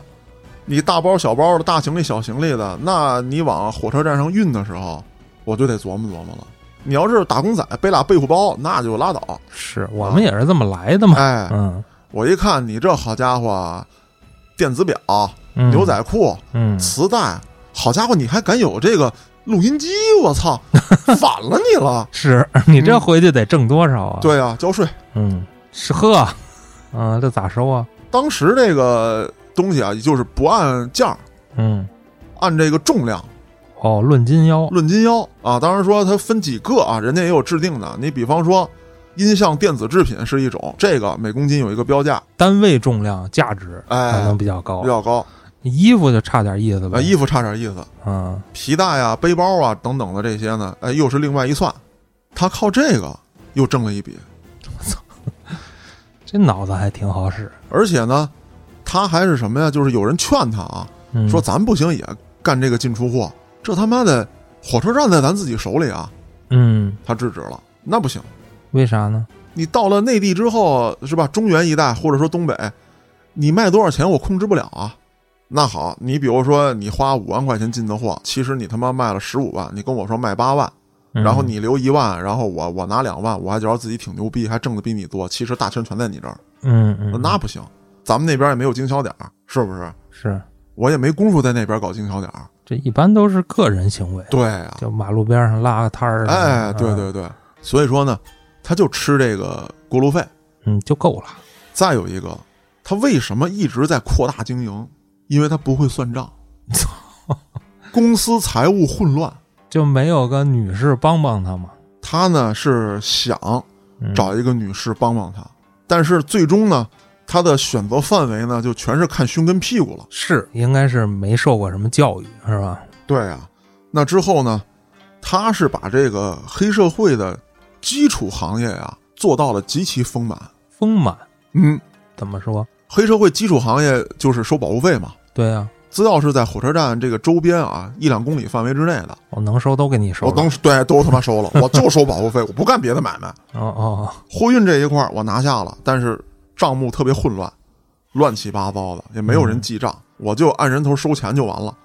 你大包小包的、大行李小行李的，那你往火车站上运的时候，我就得琢磨琢磨了。你要是打工仔背俩被褥包，那就拉倒。是我们也是这么来的嘛。哎，嗯，我一看你这好家伙，电子表、嗯牛，仔裤、嗯，磁带，好家伙，你还敢有这个录音机？我操，反了你了！是你这回去得挣多少啊？，对啊，交税。嗯，是呵，啊，这咋收啊？当时这个东西啊，就是不按件儿，嗯，按这个重量哦，论斤腰，论斤腰啊。当然说它分几个啊，人家也有制定的。你比方说，音像电子制品是一种，这个每公斤有一个标价，单位重量价值哎可能比较高比。较高。衣服就差点意思呗。哎，衣服差点意思，嗯，皮带啊、背包啊等等的这些呢，哎，又是另外一算。他靠这个又挣了一笔，我 操这脑子还挺好使。而且呢，他还是什么呀？就是有人劝他啊，嗯、说咱不行也干这个进出货，这他妈的火车站在咱自己手里啊，嗯，他制止了，那不行。为啥呢？你到了内地之后，是吧？中原一带或者说东北，你卖多少钱我控制不了啊。那好，你比如说你花五万块钱进的货，其实你他妈卖了十五万，你跟我说卖八万，嗯然后你留一万，然后我我拿两万，我还觉得自己挺牛逼，还挣的比你多，其实大权全在你这儿，嗯嗯，那不行，咱们那边也没有经销点儿，是不是？是我也没工夫在那边搞经销点儿。这一般都是个人行为，对啊，就马路边上拉个摊儿，哎，对嗯，对对，所以说呢，他就吃这个过路费。嗯，就够了。再有一个，他为什么一直在扩大经营？因为他不会算账，公司财务混乱。就没有个女士帮帮他吗？他呢是想嗯找一个女士帮帮他，但是最终呢，他的选择范围呢就全是看胸跟屁股了。是应该是没受过什么教育，是吧？对啊，那之后呢，他是把这个黑社会的基础行业啊做到了极其丰满。丰满嗯，怎么说？黑社会基础行业就是收保护费嘛，对啊，只要是在火车站这个周边啊一两公里范围之内的，我能收都给你收了。我当时对都他妈收了，我就收保护费，我不干别的买卖。哦哦，货运这一块儿我拿下了，但是账目特别混乱，乱七八糟的，也没有人记账，我就按人头收钱就完了。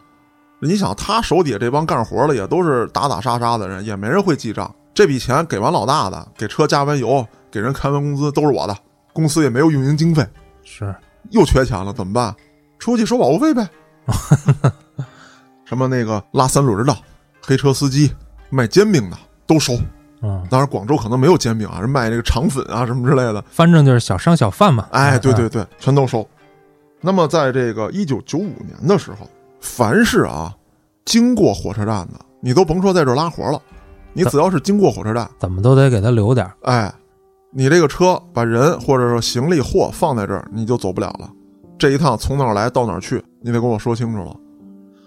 你想，他手底下这帮干活的也都是打打杀杀的人，也没人会记账。这笔钱给完老大的，给车加完油，给人开完工资都是我的，公司也没有运营经费，是又缺钱了，怎么办？出去收保护费呗。什么那个拉三轮的、黑车司机、卖煎饼的都收。嗯，当然，广州可能没有煎饼啊，是卖这个肠粉啊什么之类的。反正就是小商小贩嘛。哎，对嗯对，对，全都收。那么，在这个一九九五年的时候，凡是啊经过火车站的，你都甭说在这儿拉活了，你只要是经过火车站，怎么都得给他留点儿。哎，你这个车把人或者说行李货放在这儿，你就走不了了。这一趟从哪儿来到哪儿去，你得跟我说清楚了。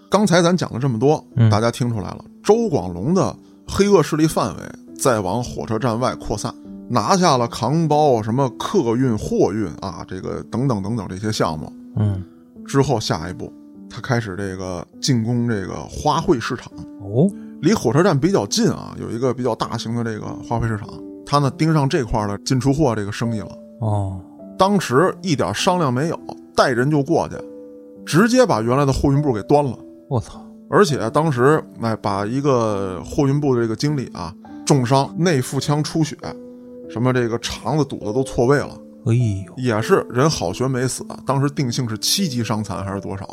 刚才咱讲了这么多，嗯大家听出来了，周广龙的黑恶势力范围再往火车站外扩散，拿下了扛包、什么客运、货运啊，这个等等等等这些项目嗯，之后，下一步他开始这个进攻这个花卉市场。哦，离火车站比较近啊，有一个比较大型的这个花卉市场，他呢盯上这块儿的进出货这个生意了。哦，当时一点商量没有，带人就过去，直接把原来的货运部给端了。我操，而且当时哎，把一个货运部的这个经理啊重伤，内腹腔出血，什么这个肠子肚子都错位了，哎呦，也是人好悬没死，当时定性是七级伤残还是多少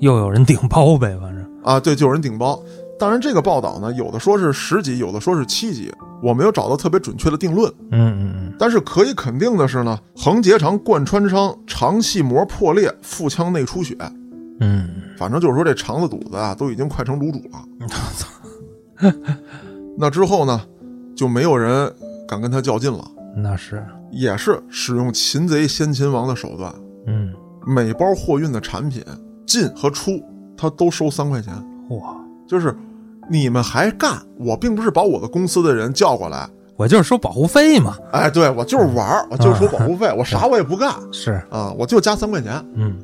又有人顶包呗，反正。啊？对，就有人顶包。当然，这个报道呢，有的说是十级，有的说是七级，我没有找到特别准确的定论。嗯嗯嗯，但是可以肯定的是呢，横结肠贯穿伤，肠系膜破裂，腹腔内出血，嗯，反正就是说这肠子肚子啊都已经快成卤煮了。那之后呢，就没有人敢跟他较劲了，那是，也是使用擒贼先擒王的手段，嗯，每包货运的产品进和出，他都收三块钱，哇，就是你们还干，我并不是把我的公司的人叫过来，我就是收保护费嘛。哎，对我就是玩儿，我就是收保护费，我啥我也不干是，啊，我就加三块钱。嗯，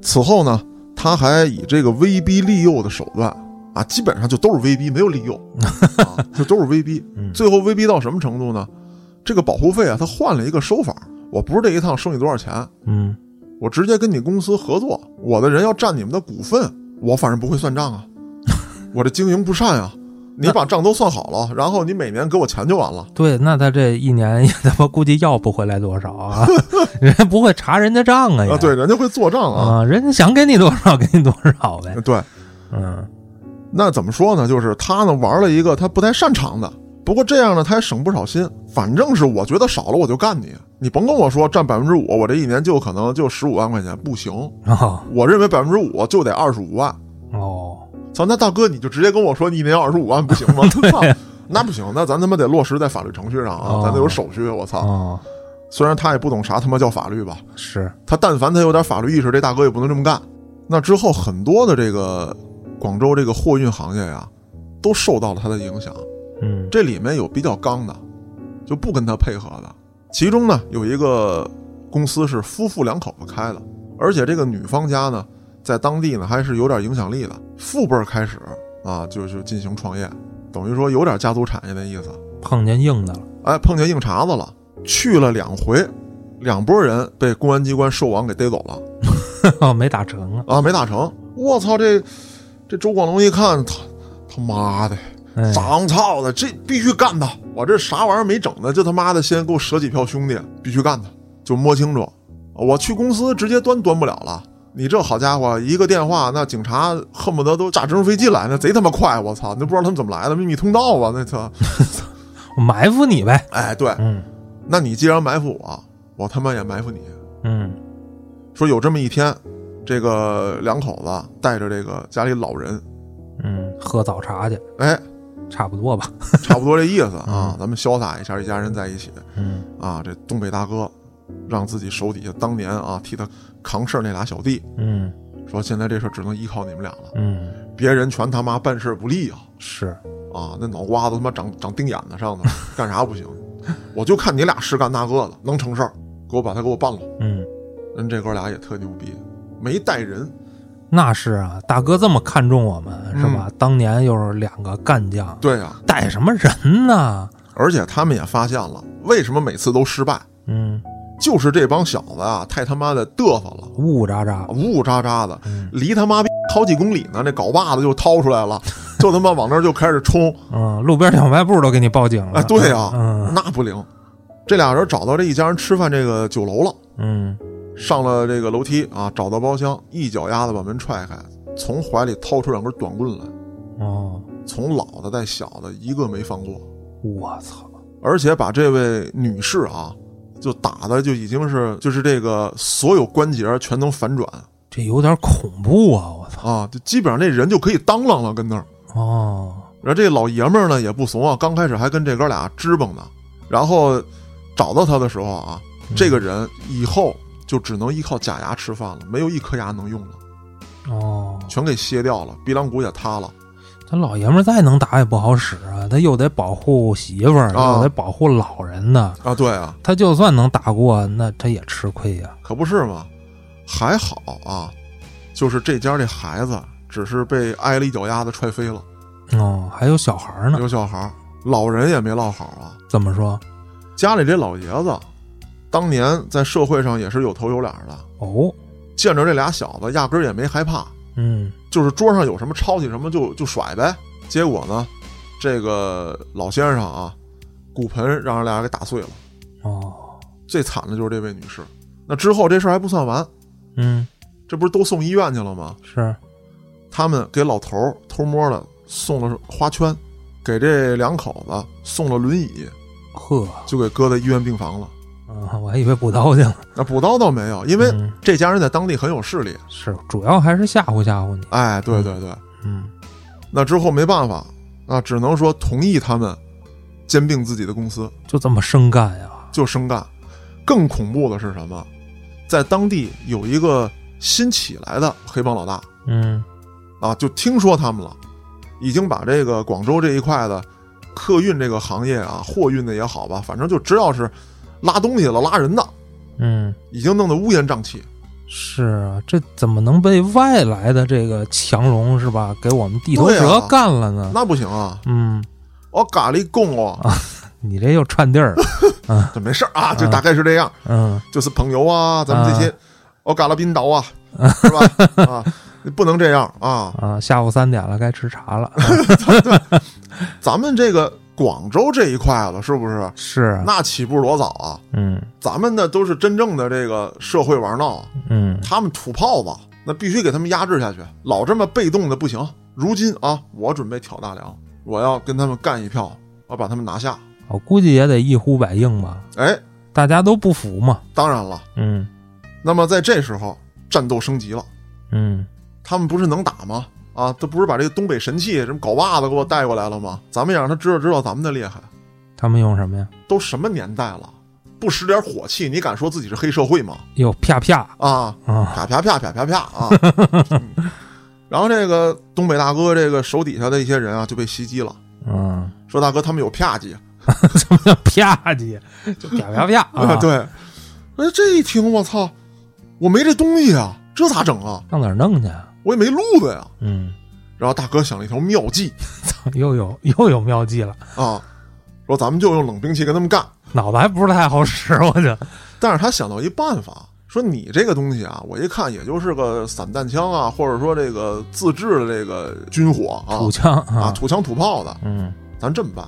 此后呢，他还以这个威逼利诱的手段啊，基本上就都是威逼，没有利诱，啊、就都是威逼。嗯最后威逼到什么程度呢？这个保护费啊，他换了一个收法，我不是这一趟收你多少钱，嗯，我直接跟你公司合作，我的人要占你们的股份，我反正不会算账啊，我这经营不善啊。你把账都算好了，然后你每年给我钱就完了。对，那他这一年也他妈估计要不回来多少啊？人家不会查人家账啊？啊，对，人家会做账啊。啊，人家想给你多少给你多少呗。对，嗯，那怎么说呢？就是他呢玩了一个他不太擅长的，不过这样呢他也省不少心。反正是我觉得少了我就干你，你甭跟我说占百分之五，我这一年就可能就十五万块钱，不行。哦我认为百分之五就得二十五万。哦，操，那大哥你就直接跟我说你一年二十五万不行吗？操，那不行，那咱他妈得落实在法律程序上啊，哦咱得有手续。我操，哦，虽然他也不懂啥他妈叫法律吧，是，他但凡他有点法律意识，这大哥也不能这么干。那之后，很多的这个广州这个货运行业呀，都受到了他的影响。嗯，这里面有比较刚的，就不跟他配合的。其中呢，有一个公司是夫妇两口子开的，而且这个女方家呢，在当地呢还是有点影响力的。父辈开始啊，就是进行创业，等于说有点家族产业的意思。碰见硬的了。哎，碰见硬茬子了，去了两回，两拨人被公安机关兽王给逮走了 哦，没打成啊。啊，没打成。我操，这这周广龙一看，他他妈的，哎长操的，这必须干他！我这啥玩意儿没整呢，就他妈的先给我折几票兄弟，必须干他！就摸清楚，我去公司直接端端不了了。你这好家伙，一个电话，那警察恨不得都炸直升飞机来，那贼他妈快！我操，那不知道他们怎么来的，秘密通道啊！那操，我埋伏你呗。哎，对，嗯那你既然埋伏我，我他妈也埋伏你。嗯说有这么一天，这个两口子带着这个家里老人，嗯，喝早茶去，哎，差不多吧。差不多这意思啊，咱们潇洒一下，一家人在一起嗯啊。这东北大哥让自己手底下当年啊替他扛事儿那俩小弟嗯说，现在这事儿只能依靠你们俩了，嗯，别人全他妈办事不利啊是，啊！那脑瓜子他妈长长钉眼子上头，干啥不行？我就看你俩是干大个子，能成事儿，给我把他给我办了。嗯，人这哥俩也特牛逼，没带人，那是啊，大哥这么看重我们是嗯。吧？当年又是两个干将，对呀、带什么人呢？而且他们也发现了，为什么每次都失败，嗯，就是这帮小子啊，太他妈的嘚瑟了，呜呜喳喳。呜呜喳喳的，嗯。离他妈逼好几公里呢，那镐把子就掏出来了，就他妈往那儿就开始冲，嗯，路边小卖部都给你报警了。哎，对呀、嗯。那不灵。这俩人找到这一家人吃饭这个酒楼了，嗯上了这个楼梯啊，找到包厢，一脚丫子把门踹开，从怀里掏出两根短棍来，哦，从老的带小的一个没放过，我操！而且把这位女士啊，就打的就已经是就是这个所有关节全能反转这有点恐怖啊！我操！啊，就基本上那人就可以当啷了，跟那儿。哦，然后这老爷们儿呢也不怂啊，刚开始还跟这哥俩支棱呢，然后找到他的时候啊，这个人以后就只能依靠假牙吃饭了，没有一颗牙能用了，哦，全给卸掉了，鼻梁骨也塌了。他老爷们儿再能打也不好使啊，他又得保护媳妇儿，啊又得保护老人呢。啊，对啊，他就算能打过，那他也吃亏呀、可不是吗，还好啊，就是这家这孩子只是被挨了一脚丫子踹飞了，哦，还有小孩儿呢，有小孩儿，老人也没落好啊。怎么说？家里这老爷子，当年在社会上也是有头有脸的，哦，见着这俩小子，压根儿也没害怕，嗯，就是桌上有什么抄起什么就就甩呗。结果呢，这个老先生啊，骨盆让人俩给打碎了。哦，最惨的就是这位女士。那之后这事儿还不算完，嗯，这不是都送医院去了吗？是，他们给老头儿偷摸的送了花圈，给这两口子送了轮椅，呵，就给搁在医院病房了。啊，我还以为补刀去了，那补刀倒没有，因为嗯这家人在当地很有势力。是主要还是吓唬吓唬你。哎，对对对，嗯，那之后没办法，那，只能说同意他们兼并自己的公司，就这么生干呀？就生干。更恐怖的是什么？在当地有一个新起来的黑帮老大嗯，啊，就听说他们了，已经把这个广州这一块的客运这个行业啊，货运的也好吧，反正就只要是拉东西了、拉人的，嗯，已经弄得乌烟瘴气。是啊，这怎么能被外来的这个强龙是吧，给我们地头对蛇啊干了呢？那不行啊！嗯，我咖喱贡哦，你这又串地儿了。这没事儿啊，就大概是这样，嗯，就是朋友啊，咱们这些，我嘎了宾岛啊，是吧？啊，不能这样啊！啊，下午三点了，该吃茶了。咱们这个广州这一块了，是不是？是啊，那起步多早啊！嗯咱们呢都是真正的这个社会玩闹，嗯，他们土炮子，那必须给他们压制下去，老这么被动的不行。如今啊，我准备挑大梁，我要跟他们干一票，我把他们拿下。我估计也得一呼百应吧，哎，大家都不服嘛。当然了，嗯那么在这时候，战斗升级了。嗯，他们不是能打吗？啊，他不是把这个东北神器什么镐把子给我带过来了吗？咱们也让他知道知道咱们的厉害。他们用什么呀？都什么年代了，不使点火气，你敢说自己是黑社会吗？哟，啪啪啊，啊！啪啪啪啪啪啪啊！嗯然后这个东北大哥这个手底下的一些人啊就被袭击了，嗯，说大哥他们有啪叽 什么叫啪叽？就啪啪啪啊！对，哎这一听我操，我没这东西啊，这咋整啊？上哪儿弄去？啊我也没路子呀。嗯，然后大哥想了一条妙计。又有又有妙计了，啊，说咱们就用冷兵器跟他们干。脑子还不是太好使，我就但是他想到一办法，说你这个东西啊，我一看也就是个散弹枪啊，或者说这个自制的这个军火啊土枪啊，土枪土炮的，嗯。咱这么办，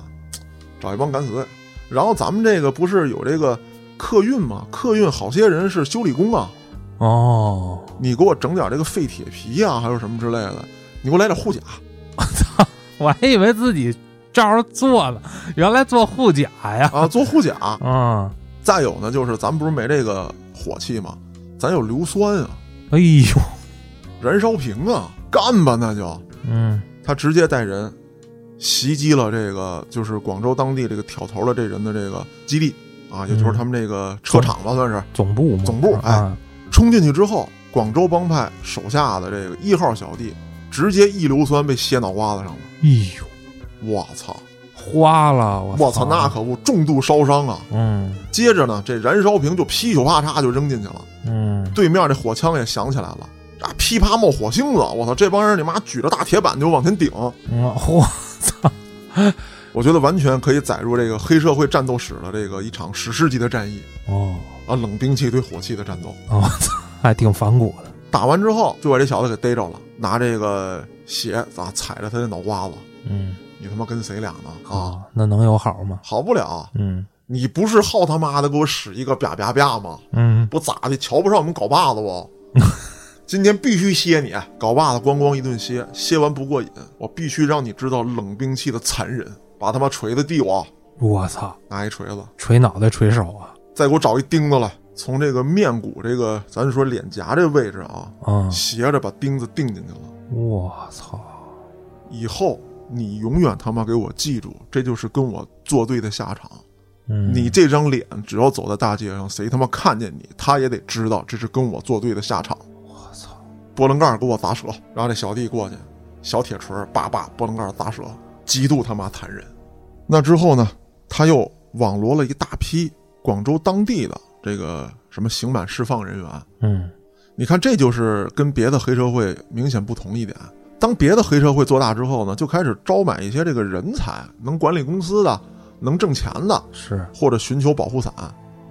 找一帮敢死。队，然后咱们这个不是有这个客运吗？客运好些人是修理工啊，哦，你给我整点这个废铁皮啊，还有什么之类的，你给我来点护甲。我操，我还以为自己照着做呢，原来做护甲呀。啊，做护甲。嗯，再有呢，就是咱不是没这个火器吗？咱有硫酸啊，哎呦，燃烧瓶啊，干吧那就。嗯。他直接带人袭击了这个就是广州当地这个挑头的这人的这个基地啊，也就是他们这个车厂吧，算是。总部嘛，总部哎。啊冲进去之后，广州帮派手下的这个一号小弟直接一硫酸被歇脑瓜子上了。哎呦，我操！花了，我我操，那可不，重度烧伤啊！嗯接着呢，这燃烧瓶就噼里啪嚓就扔进去了，嗯，对面这火枪也响起来了，啊，噼啪冒火星子！我操，这帮人你妈举着大铁板就往前顶，嗯操，我觉得完全可以载入这个黑社会战斗史的这个一场史诗级的战役哦啊，冷兵器对火器的战斗。哦，还挺反骨的。打完之后就把这小子给逮着了，拿这个血啊踩着他的脑瓜子，嗯，你他妈跟谁俩呢？啊，啊，那能有好吗？好不了，嗯你不是好他妈的给我使一个啪啪啪吗？嗯，不咋的，瞧不上我们镐把子不？今天必须歇你，镐把子咣咣一顿歇，歇完不过瘾，我必须让你知道冷兵器的残忍。把他妈锤子递我，我操，拿一锤子，锤脑袋锤手啊！再给我找一钉子来，从这个面骨这个，咱就说脸颊这位置啊，啊，斜着把钉子钉进去了。我操，以后你永远他妈给我记住，这就是跟我作对的下场。嗯，你这张脸，只要走在大街上，谁他妈看见你，他也得知道这是跟我作对的下场。我操，波棱盖给我砸折，然后这小弟过去，小铁锤叭叭波棱盖砸折，极度他妈残忍。那之后呢，他又网罗了一大批广州当地的这个什么刑满释放人员。嗯你看，这就是跟别的黑社会明显不同一点。当别的黑社会做大之后呢，就开始招买一些这个人才，能管理公司的，能挣钱的，是，或者寻求保护伞。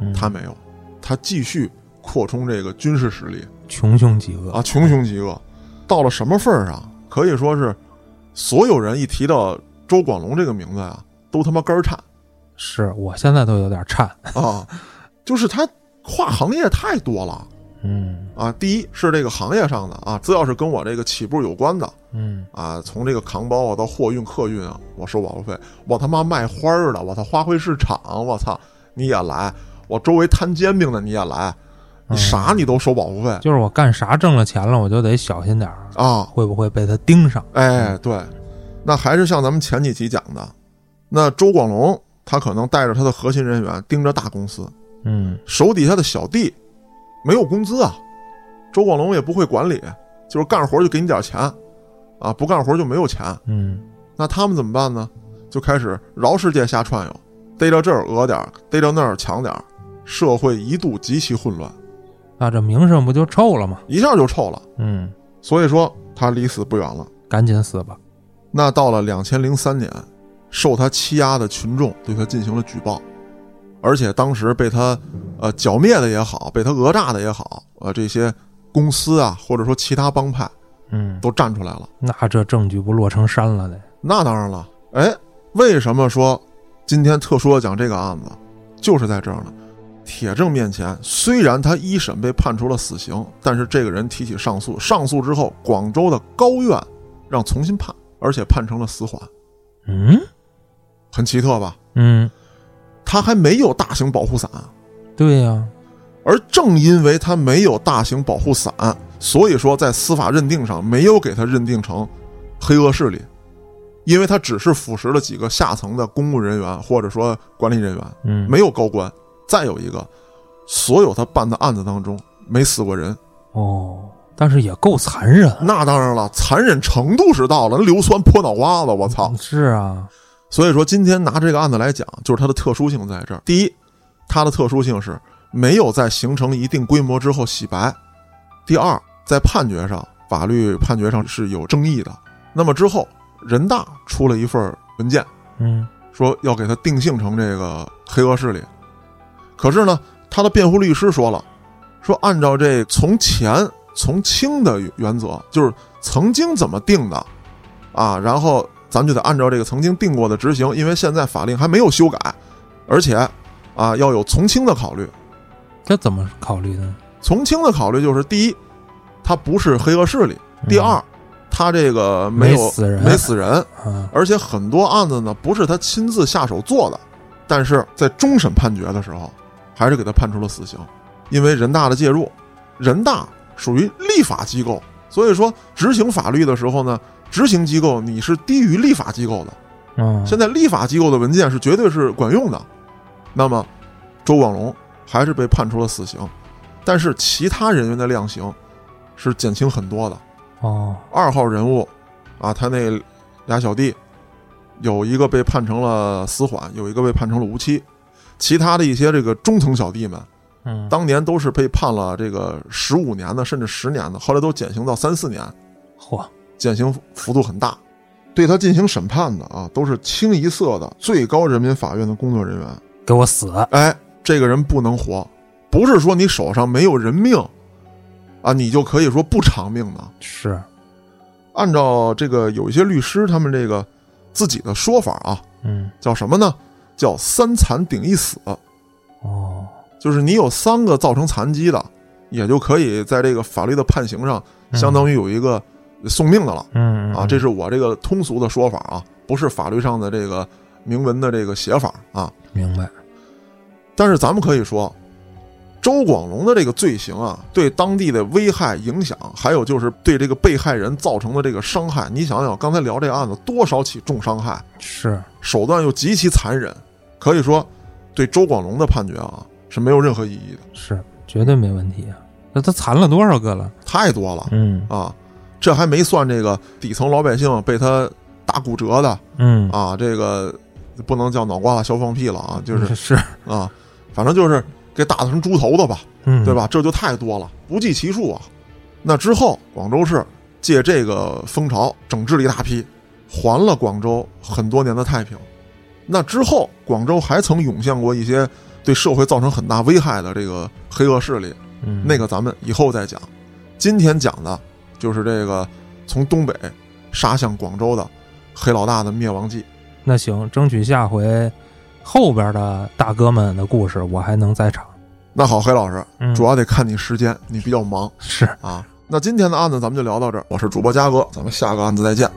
嗯他没有，他继续扩充这个军事实力穷凶极恶啊，穷凶极恶。到了什么份儿上，可以说是所有人一提到周广龙这个名字啊，都他妈肝儿颤是我现在都有点颤。啊，就是他跨行业太多了嗯啊。第一是这个行业上的啊，只要是跟我这个起步有关的嗯，啊，从这个扛包啊到货运、客运啊，我收保护费。我他妈卖花儿的，我操花卉市场，我操你也来，我周围摊煎饼的你也来，你啥你都收保护费就是我干啥挣了钱了，我就得小心点儿，啊。会不会被他盯上？哎，对，那还是像咱们前几集讲的，那周广龙他可能带着他的核心人员盯着大公司，嗯手底下的小弟没有工资啊，周广龙也不会管理，就是干活就给你点钱，啊，不干活就没有钱。嗯那他们怎么办呢？就开始绕世界瞎串悠，逮着这儿讹点儿，逮着那儿抢点儿，社会一度极其混乱，那这名声不就臭了吗？一下就臭了。嗯，所以说他离死不远了。赶紧死吧。那到了两千零三年，受他欺压的群众对他进行了举报，而且当时被他呃剿灭的也好，被他讹诈的也好，呃这些公司啊或者说其他帮派嗯，都站出来了。那这证据不落成山了得？那当然了，哎，为什么说今天特殊的讲这个案子，就是在这儿呢？铁证面前，虽然他一审被判处了死刑，但是这个人提起上诉，上诉之后，广州的高院让重新判，而且判成了死缓，嗯很奇特吧？嗯，他还没有大型保护伞，对呀、而正因为他没有大型保护伞，所以说在司法认定上没有给他认定成黑恶势力，因为他只是腐蚀了几个下层的公务人员或者说管理人员，嗯，没有高官。再有一个，所有他办的案子当中没死过人，哦，但是也够残忍啊。那当然了，残忍程度是到了，那硫酸泼脑瓜子，我操！是啊，所以说今天拿这个案子来讲，就是它的特殊性在这儿。第一，它的特殊性是没有在形成一定规模之后洗白；第二，在判决上，法律判决上是有争议的。那么之后，人大出了一份文件，嗯说要给他定性成这个黑恶势力。可是呢，他的辩护律师说了，说按照这从前从轻的原则，就是曾经怎么定的啊，然后咱就得按照这个曾经定过的执行，因为现在法令还没有修改，而且啊要有从轻的考虑。这怎么考虑呢？从轻的考虑就是第一，他不是黑恶势力；第二，他这个没有没死人没死人，啊，而且很多案子呢不是他亲自下手做的，但是在终审判决的时候，还是给他判出了死刑，因为人大的介入，人大属于立法机构，所以说执行法律的时候呢，执行机构你是低于立法机构的。嗯，现在立法机构的文件是绝对是管用的，那么周广龙还是被判处了死刑，但是其他人员的量刑是减轻很多的。哦，二号人物啊，他那俩小弟有一个被判成了死缓，有一个被判成了无期，其他的一些这个中层小弟们，嗯，当年都是被判了这个十五年的，甚至十年的，后来都减刑到三四年，嚯，减刑幅度很大。对他进行审判的啊，都是清一色的最高人民法院的工作人员。给我死！哎，这个人不能活，不是说你手上没有人命啊，你就可以说不偿命的。是，按照这个有一些律师他们这个自己的说法啊，嗯，叫什么呢？叫三残顶一死，哦，就是你有三个造成残疾的，也就可以在这个法律的判刑上，相当于有一个送命的了嗯啊。这是我这个通俗的说法啊，不是法律上的这个明文的这个写法啊。明白。但是咱们可以说，周广龙的这个罪行啊，对当地的危害影响，还有就是对这个被害人造成的这个伤害，你想想，刚才聊这个案子，多少起重伤害，是，手段又极其残忍，可以说，对周广龙的判决啊是没有任何意义的，是，绝对没问题啊！那他残了多少个了？太多了嗯啊！这还没算这个底层老百姓被他打骨折的嗯，啊，这个不能叫脑瓜子削放屁了啊，就是是，啊，反正就是给打成猪头的吧。嗯，对？吧？这就太多了，不计其数啊。那之后，广州市借这个风潮整治了一大批，还了广州很多年的太平。那之后，广州还曾涌现过一些对社会造成很大危害的这个黑恶势力，嗯，那个咱们以后再讲。今天讲的就是这个从东北杀向广州的黑老大的灭亡记。那行，争取下回后边的大哥们的故事我还能在场。那好，黑老师，嗯，主要得看你时间，你比较忙是。啊。那今天的案子咱们就聊到这儿，我是主播嘉哥，咱们下个案子再见。